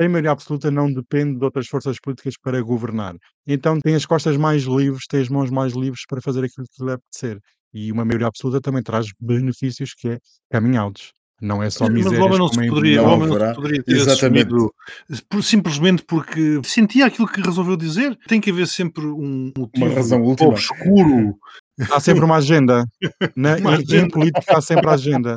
a maioria absoluta não depende de outras forças políticas para governar. Então tem as costas mais livres, tem as mãos mais livres para fazer aquilo que lhe apetecer. E uma maioria absoluta também traz benefícios que é coming outs. Não é só Mas o misérias homem não se poderia, o Não homem não se poderia ter Exatamente. por- simplesmente porque sentia aquilo que resolveu dizer. Tem que haver sempre um motivo razão última. obscuro. Há sempre uma agenda. Na, Uma em- agenda. Em política há sempre a agenda.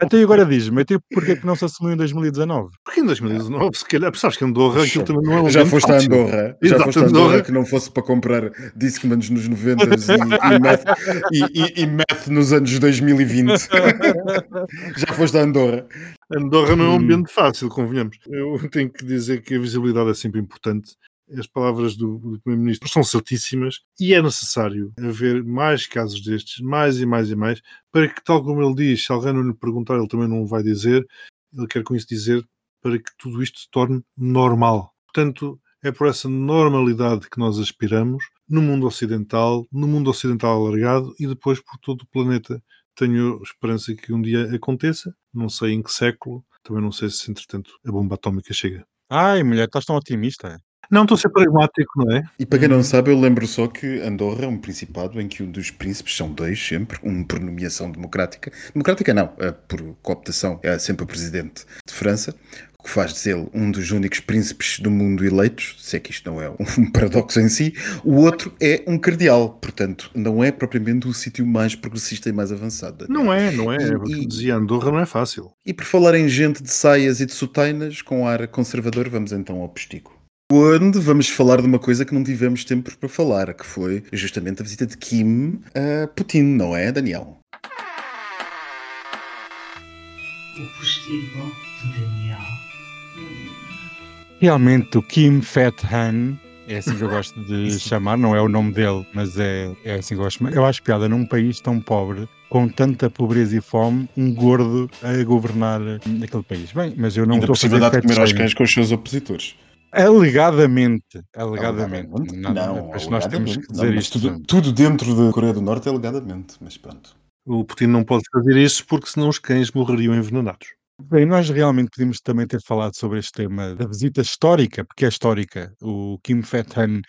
Até agora diz-me, até porque é que não se assumiu em 2019? Porque em 2019, se calhar, sabes que Andorra aquilo também não é um Já foste a fácil. Andorra, já Exato, foste a Andorra Andorra. que não fosse para comprar Discmans nos 90 e, e, meth, e, e, e meth nos anos 2020. já foste a Andorra. Andorra não é um Hum. ambiente fácil, convenhamos. Eu tenho que dizer que a visibilidade é sempre importante. As palavras do, do Primeiro-Ministro são certíssimas e é necessário haver mais casos destes, mais e mais e mais, para que, tal como ele diz, se alguém não lhe perguntar, ele também não vai dizer. Ele quer com isso dizer para que tudo isto se torne normal. Portanto, é por essa normalidade que nós aspiramos no mundo ocidental, no mundo ocidental alargado e depois por todo o planeta. Tenho esperança que um dia aconteça, não sei em que século, também não sei se entretanto a bomba atómica chega. Ai, mulher, estás tão otimista. Não, estou a ser pragmático, não é? E para quem não sabe, eu lembro só que Andorra é um principado em que um dos príncipes, são dois sempre, um por nomeação democrática, democrática não, é por cooptação, é sempre o presidente de França, o que faz dele um dos únicos príncipes do mundo eleitos, se é que isto não é um paradoxo em si, o outro é um cardeal, portanto não é propriamente o sítio mais progressista e mais avançado. Não é, não é. E- É e- dizia Andorra, não é fácil. E por falar em gente de saias e de sotainas com ar conservador, vamos então ao postigo. Onde vamos falar de uma coisa que não tivemos tempo para falar, que foi justamente a visita de Kim a Putin, não é, Daniel? O postigo de Daniel. Realmente, o Kim Fat Han, é assim que eu gosto de chamar, não é o nome dele, mas é, é assim que eu gosto de chamar. Eu acho piada num país tão pobre, com tanta pobreza e fome, um gordo a governar aquele país. Bem, mas eu não Ainda estou a fazer de comer aos cães com os seus opositores. Alegadamente, alegadamente. Alegadamente? Nada, Não, mas nós temos que alegadamente. dizer Não, isto. Tudo, tudo dentro da Coreia do Norte é alegadamente, mas pronto. O Putin não pode fazer isso porque senão os cães morreriam envenenados. Bem, nós realmente podíamos também ter falado sobre este tema da visita histórica, porque é histórica. O Kim Fat-han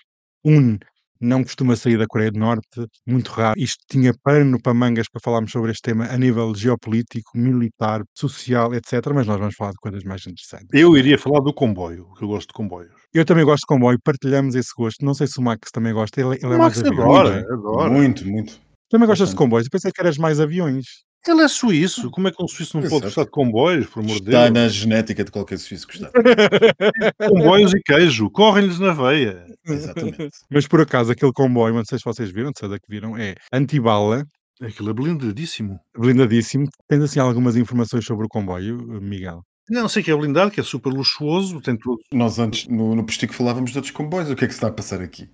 Un não costuma sair da Coreia do Norte, muito raro. Isto tinha pano para mangas para falarmos sobre este tema a nível geopolítico, militar, social, etc. Mas nós vamos falar de coisas mais interessantes. Eu iria falar do comboio, que eu gosto de comboios. Eu também gosto de comboio, partilhamos esse gosto. Não sei se o Max também gosta, ele, ele é o mais Max aviões. adora, Muito, adora. Muito, muito. Também gostas de comboios? Eu pensei que eras mais aviões. Ele é suíço. Como é que um suíço não pode Exato. gostar de comboios, por amor Está Deus? na genética de qualquer suíço gostar. Comboios e queijo, correm-lhes na veia. Exatamente. Mas por acaso, aquele comboio, não sei se vocês viram, de certeza que viram, é antibala, Aquilo é blindadíssimo. blindadíssimo. Tens assim algumas informações sobre o comboio, Miguel? Não sei que é blindado, que é super luxuoso, tem tudo. Nós antes, no, no postigo, falávamos de outros comboios. O que é que se está a passar aqui?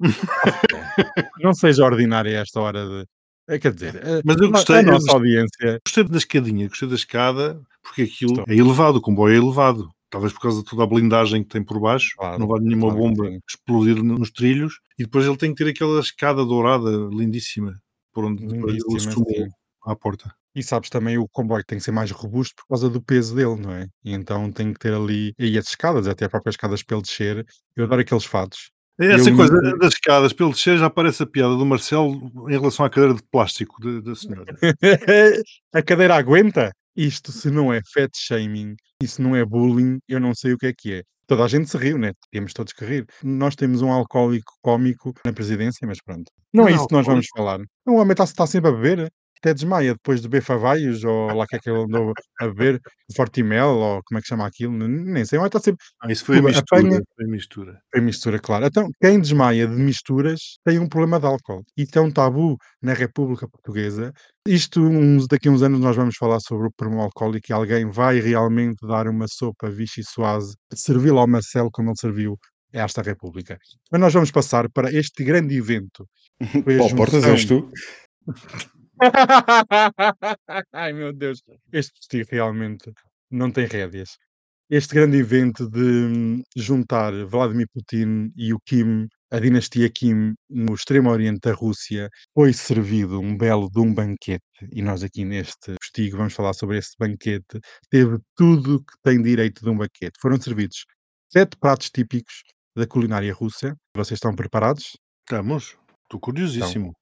Não seja ordinária esta hora de. É, quer dizer, a- Mas eu a- gostei, a nossa audiência. Gostei da escadinha, gostei da escada, porque aquilo Estou. é elevado, o comboio é elevado. Talvez por causa de toda a blindagem que tem por baixo, Claro, não vai nenhuma claro bomba sim. explodir nos trilhos. E depois ele tem que ter aquela escada dourada lindíssima, por onde depois ele subiu à porta. E sabes também o comboio tem que ser mais robusto por causa do peso dele, não é? E então tem que ter ali. E as escadas, até as próprias escadas para ele descer. Eu adoro aqueles fatos. Essa Eu coisa das escadas, pelo descer, já parece a piada do Marcelo em relação à cadeira de plástico da, senhora. a cadeira aguenta? Isto, se não é fat shaming, e se não é bullying, eu não sei o que é que é. Toda a gente se riu, né? Temos todos que rir. Nós temos um alcoólico cómico na presidência, mas pronto. Não é Um isso que nós vamos falar. O homem está está sempre a beber, até desmaia depois de beber favaios, ou lá que é que ele andou a beber, Fortimel, ou como é que chama aquilo, nem sei. Homem está sempre Ah, isso foi a Desculpa, mistura. apanha- Foi mistura. a mistura, claro. Então, quem desmaia de misturas tem um problema de álcool. E tem um tabu na República Portuguesa. Isto, uns, daqui a uns anos, nós vamos falar sobre o problema alcoólico e alguém vai realmente dar uma sopa Vichy Soase, servi-la ao Marcelo como ele serviu a esta República. Mas nós vamos passar para este grande evento. Foi Paulo Portas, és tu? Ai meu Deus, este vestido realmente não tem rédeas. Este grande evento de hum, juntar Vladimir Putin e o Kim, a dinastia Kim, no extremo oriente da Rússia, foi servido um belo de um banquete. E nós aqui neste postigo vamos falar sobre esse banquete. Teve tudo que tem direito de um banquete. Foram servidos sete pratos típicos da culinária russa. Vocês estão preparados? Estamos. Estou curiosíssimo.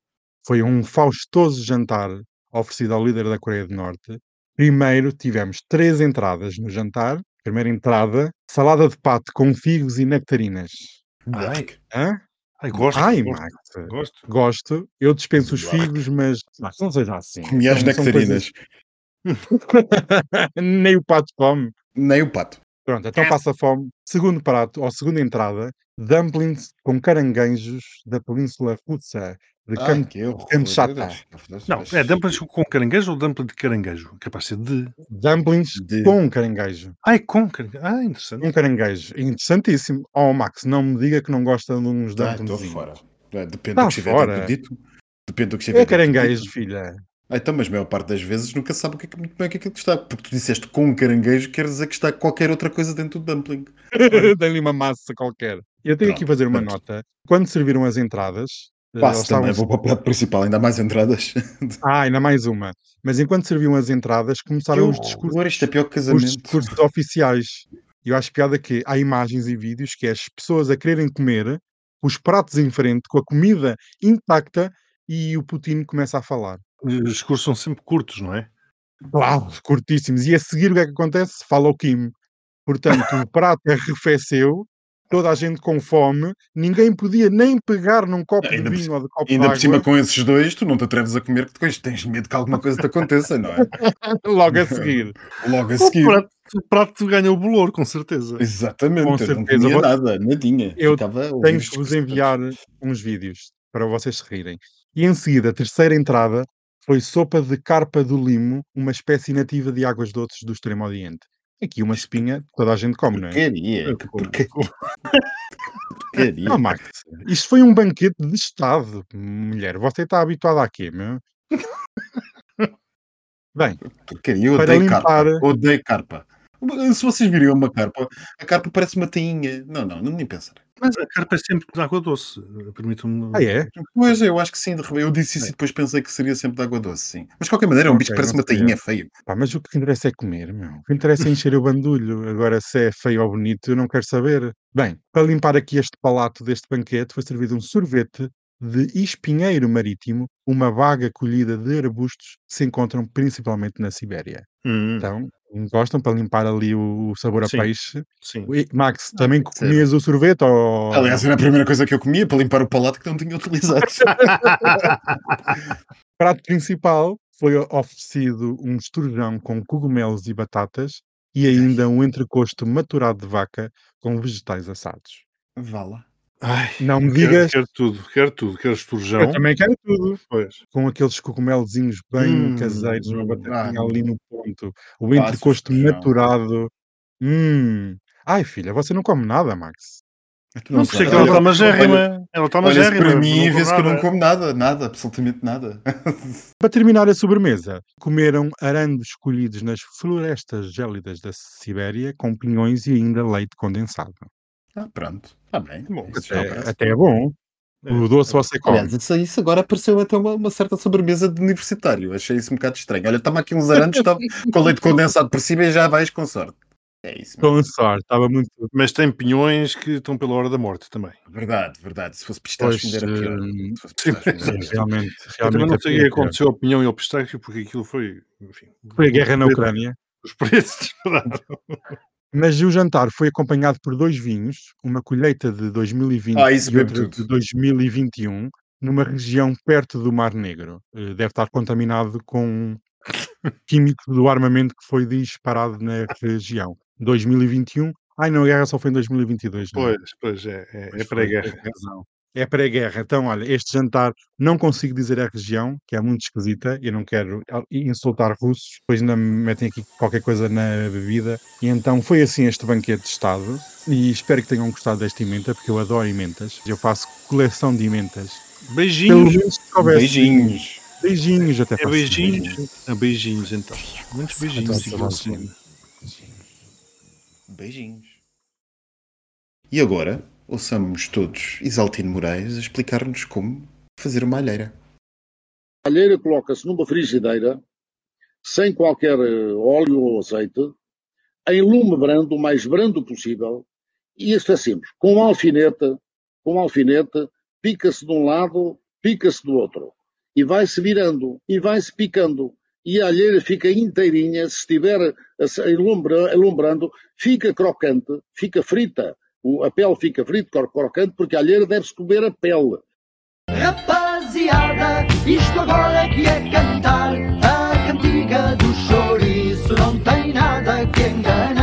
Foi um faustoso jantar oferecido ao líder da Coreia do Norte. Primeiro tivemos três entradas no jantar. Primeira entrada, salada de pato com figos e nectarinas. Ai, Hã? ai, gosto. Ai, gosto, Max, gosto. gosto. Eu dispenso os figos, mas Max, não seja assim. Comi as nectarinas. coisas- Nem o pato come. Nem o pato. Pronto, então passa fome. Segundo prato, ou segunda entrada, dumplings com caranguejos da Península Russa, de Kam- que horror. Kamchatka. Não, é dumplings com caranguejo ou dumpling de caranguejo? Capaz de ser de. Dumplings De- com caranguejo. Ai, com caranguejo. Ah, interessante. Um caranguejo. Interessantíssimo. Oh, Max, não me diga que não gosta de uns Ah, dumplings. estou fora. É, Depende Tá do que estiver fora. dito. Depende do que estiver É caranguejo, dito. filha. Ah, então, mas a maior parte das vezes nunca sabe o que é que, muito bem o que é que está. Porque tu disseste com caranguejo, quer dizer que está qualquer outra coisa dentro do dumpling. Tem-lhe uma massa qualquer. Eu tenho aqui a Pronto, fazer uma pronto. nota. Quando serviram as entradas, Passo também, vou para o prato principal, ainda há mais entradas. Ah, ainda mais uma. Mas enquanto serviam as entradas, começaram os discursos, é pior que os discursos oficiais. E eu acho piada que há imagens e vídeos que é as pessoas a quererem comer, os pratos em frente, com a comida intacta, e o Putin começa a falar. Os discursos são sempre curtos, não é? Claro, curtíssimos. E a seguir o que é que acontece? Fala o Kim. Portanto, o prato arrefeceu, toda a gente com fome, ninguém podia nem pegar num copo de Ainda por vinho ou de copo Ainda de por cima com esses dois, tu não te atreves a comer, que depois tens medo que alguma coisa te aconteça, não é? logo a seguir. Logo a O seguir. prato, o prato ganha o bolor, com certeza. Exatamente, Com eu não certeza, comia vou- nada, nadinha. Eu Tenho que vos enviar uns vídeos para vocês se rirem. E em seguida, a terceira entrada foi sopa de carpa do limo, uma espécie nativa de águas doces do Extremo Oriente. Aqui uma espinha, toda a gente come, não é? Porcaria, que porcaria. Não, Max, isto foi um banquete de Estado, mulher. Você está habituada a quê, meu? Bem, Porcaria, eu odeio limpar- carpa. Odeio carpa. Se vocês virem uma carpa, a carpa parece uma tainha. Não, não, não nem pensar. Mas a carpa é sempre de água doce. Permite-me. ah é? Pois, eu acho que sim, de eu disse isso e depois pensei que seria sempre de água doce, sim. Mas de qualquer maneira é um Ok, bicho que parece uma tainha, é feio. Pá, mas o que interessa é comer, meu. O que interessa é encher o bandulho. Agora, se é feio ou bonito, eu não quero saber. Bem, para limpar aqui este palato deste banquete, foi servido um sorvete de espinheiro marítimo, uma vaga colhida de arbustos que se encontram principalmente na Sibéria. Hum, Então, gostam para limpar ali o sabor a Sim. peixe. sim. Ui, Max, também pode ser. comias o sorvete ou... Aliás, era a primeira coisa que eu comia para limpar o palato que não tinha utilizado. prato principal foi oferecido um esturjão com cogumelos e batatas e ainda um entrecosto maturado de vaca com vegetais assados. Vá lá. Ai, Não me quero, digas. quero tudo, quero tudo. Quero esturjão. Eu também quero tudo. Pois. Com aqueles cogumelozinhos bem Hum, caseiros, uma batatinha ah, ali no ponto, o entrecosto maturado. Hum. Ai, filha, você não come nada, Max. Tu Não, sei. que ela está magérrima. Ela está magérrima. para mim e não vê-se que eu não como nada, nada, absolutamente nada. Para terminar a sobremesa, comeram arandes colhidos nas florestas gélidas da Sibéria com pinhões e ainda leite condensado. Ah, pronto, está bem. Bom, Até, parece. até é bom. É, O doce você come. Aliás, isso, isso agora pareceu até uma, uma certa sobremesa de universitário. Achei isso um bocado estranho. Olha, toma aqui uns arantes tá, com leite condensado por cima e já vais com sorte. É isso mesmo. Com sorte, estava muito. Mas tem pinhões que estão pela hora da morte também. Verdade, verdade. Se fosse pistache, Pois, ainda era pior. pistache, Sim, era pior. realmente. Eu também realmente não é sei o que aconteceu ao pinhão e ao pistácio, porque aquilo foi. Enfim, Foi a guerra na Ucrânia. Os preços dispararam. Mas o jantar foi acompanhado por dois vinhos, uma colheita de 2020 Ah, e outra tudo. de 2021, numa região perto do Mar Negro. Eh, Deve estar contaminado com químico do armamento que foi disparado na região. 2021. Ai, não, a guerra só foi em 2022. não é? Pois, pois é, é, Pois é foi, pré-guerra. É pré-guerra. Então, olha, este jantar não consigo dizer a região, que é muito esquisita, eu não quero ah, insultar russos, depois ainda me metem aqui qualquer coisa na bebida. E então foi assim este banquete de Estado. E espero que tenham gostado desta emenda, porque eu adoro emendas. Eu faço coleção de emendas. Pelo Beijinhos. Beijinhos. Beijinhos até É para a beijinhos. É beijinhos, então. Muitos beijinhos. Sim. Beijinhos. E agora, ouçamos todos Isaltino Moraes explicar-nos como fazer uma alheira. A alheira coloca-se numa frigideira, sem qualquer eh, óleo ou azeite, em lume brando, o mais brando possível, e isto é simples. Com um alfinete, com um alfinete, pica-se de um lado, pica-se do outro. E vai-se virando, e vai-se picando. E a alheira fica inteirinha, se estiver alumbrando, fica crocante, fica frita. O, a pele fica cor crocante, porque a alheira deve-se comer a pele. Rapaziada, isto agora é que é cantar. A cantiga do chouriço não tem nada que enganar.